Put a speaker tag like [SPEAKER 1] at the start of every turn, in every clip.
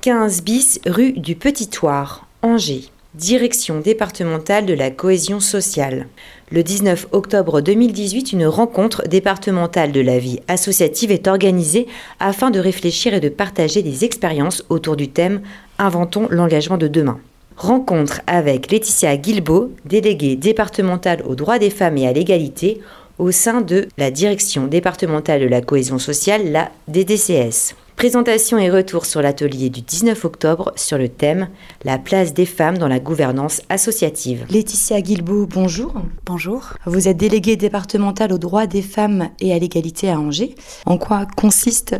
[SPEAKER 1] 15 bis rue du Petit Toire, Angers. Direction départementale de la cohésion sociale. Le 19 octobre 2018, une rencontre départementale de la vie associative est organisée afin de réfléchir et de partager des expériences autour du thème Inventons l'engagement de demain. Rencontre avec Laetitia Guilbeault, déléguée départementale aux droits des femmes et à l'égalité au sein de la direction départementale de la cohésion sociale, la DDCS. Présentation et retour sur l'atelier du 19 octobre sur le thème La place des femmes dans la gouvernance associative. Laetitia Guilbeault, bonjour.
[SPEAKER 2] Bonjour.
[SPEAKER 1] Vous êtes déléguée départementale aux droits des femmes et à l'égalité à Angers. En quoi consiste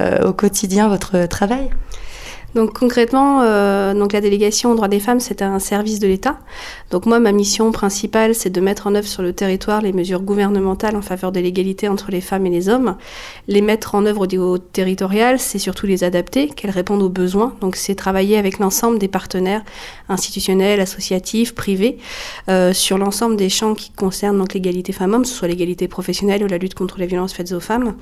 [SPEAKER 1] euh, au quotidien votre travail?
[SPEAKER 2] Donc concrètement, euh, donc la délégation aux droits des femmes, c'est un service de l'État. Donc moi, ma mission principale, c'est de mettre en œuvre sur le territoire les mesures gouvernementales en faveur de l'égalité entre les femmes et les hommes. Les mettre en œuvre au niveau territorial, c'est surtout les adapter, qu'elles répondent aux besoins. Donc c'est travailler avec l'ensemble des partenaires institutionnels, associatifs, privés, euh, sur l'ensemble des champs qui concernent l'égalité femmes-hommes, que ce soit l'égalité professionnelle ou la lutte contre les violences faites aux femmes,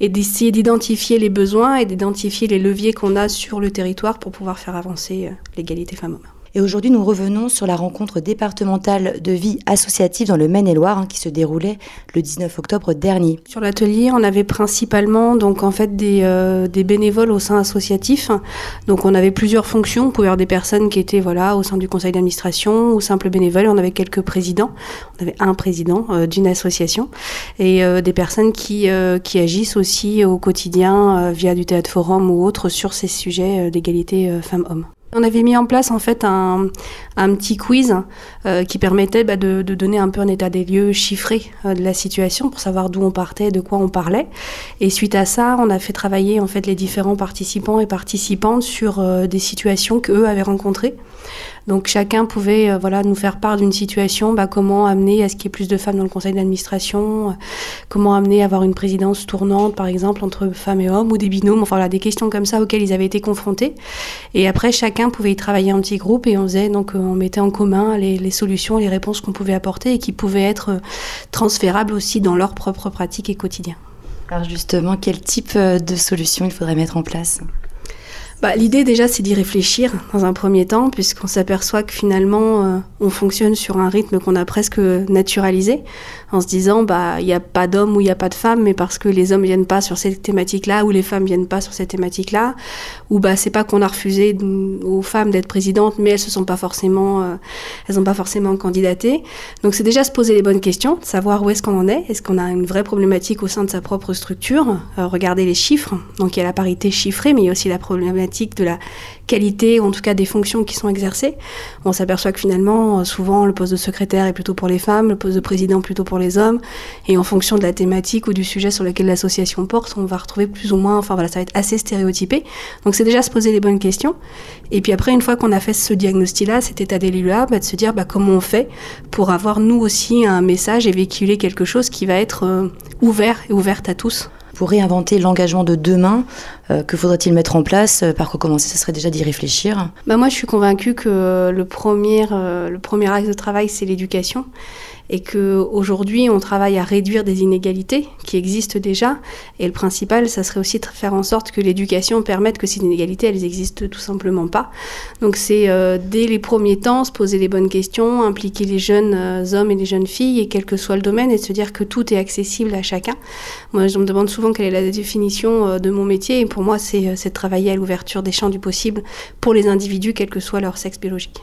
[SPEAKER 2] et d'essayer d'identifier les besoins et d'identifier les leviers qu'on a sur le territoire pour pouvoir faire avancer euh, l'égalité femmes-hommes.
[SPEAKER 1] Et aujourd'hui, nous revenons sur la rencontre départementale de vie associative dans le Maine-et-Loire hein, qui se déroulait le 19 octobre dernier.
[SPEAKER 2] Sur l'atelier, on avait principalement donc en fait des, euh, des, bénévoles au sein associatif. Donc on avait plusieurs fonctions. On pouvait avoir des personnes qui étaient voilà au sein du conseil d'administration ou simples bénévoles. On avait quelques présidents. On avait un président euh, d'une association et euh, des personnes qui, qui agissent aussi au quotidien via du théâtre forum ou autre sur ces sujets d'égalité femmes-hommes. On avait mis en place en fait un, petit quiz euh, qui permettait bah, de, de, donner un peu un état des lieux chiffré euh, de la situation pour savoir d'où on partait, de quoi on parlait. Et suite à ça, on a fait travailler en fait les différents participants et participantes sur euh, des situations qu'eux avaient rencontrées. Donc chacun pouvait euh, voilà nous faire part d'une situation, bah, comment amener à ce qu'il y ait plus de femmes dans le conseil d'administration, euh, comment amener à avoir une présidence tournante par exemple entre femmes et hommes ou des binômes, enfin voilà des questions comme ça auxquelles ils avaient été confrontés. Et après chacun pouvait y travailler en petits groupes et on faisait donc euh, on mettait en commun les, les solutions, les réponses qu'on pouvait apporter et qui pouvaient être transférables aussi dans leur propre pratique et quotidien.
[SPEAKER 1] Alors justement, quel type de solutions il faudrait mettre en place?
[SPEAKER 2] Bah, L'idée déjà c'est d'y réfléchir dans un premier temps puisqu'on s'aperçoit que finalement euh, on fonctionne sur un rythme qu'on a presque naturalisé en se disant bah il n'y a pas d'hommes ou il n'y a pas de femmes mais parce que les hommes viennent pas sur cette thématique là ou les femmes viennent pas sur cette thématique là ou bah c'est pas qu'on a refusé aux femmes d'être présidentes mais elles se sont pas forcément euh, elles ont pas forcément candidaté. Donc c'est déjà se poser les bonnes questions savoir où est-ce qu'on en est. Est-ce qu'on a une vraie problématique au sein de sa propre structure? Euh, regarder les chiffres. Donc il y a la parité chiffrée mais il y a aussi la problématique de la qualité ou en tout cas des fonctions qui sont exercées on s'aperçoit que finalement souvent le poste de secrétaire est plutôt pour les femmes le poste de président plutôt pour les hommes. Et en fonction de la thématique ou du sujet sur lequel l'association porte, on va retrouver plus ou moins, enfin voilà, ça va être assez stéréotypé. Donc c'est déjà se poser les bonnes questions. Et puis après, une fois qu'on a fait ce diagnostic-là, cet état des lieux-là, bah, de se dire bah, comment on fait pour avoir nous aussi un message et véhiculer quelque chose qui va être euh, ouvert et ouverte à tous
[SPEAKER 1] pour réinventer l'engagement de demain, euh, que faudrait-il mettre en place euh, Par quoi commencer? Ça serait déjà d'y réfléchir.
[SPEAKER 2] Bah moi, je suis convaincue que le premier, le premier axe de travail, c'est l'éducation et que aujourd'hui on travaille à réduire des inégalités qui existent déjà. Et le principal, ça serait aussi de faire en sorte que l'éducation permette que ces inégalités, elles existent tout simplement pas. Donc c'est euh, dès les premiers temps se poser les bonnes questions, impliquer les jeunes euh, hommes et les jeunes filles, et quel que soit le domaine, et se dire que tout est accessible à chacun. Moi, je me demande souvent quelle est la définition euh, de mon métier, pour moi, c'est de travailler à l'ouverture des champs du possible pour les individus, quel que soit leur sexe biologique.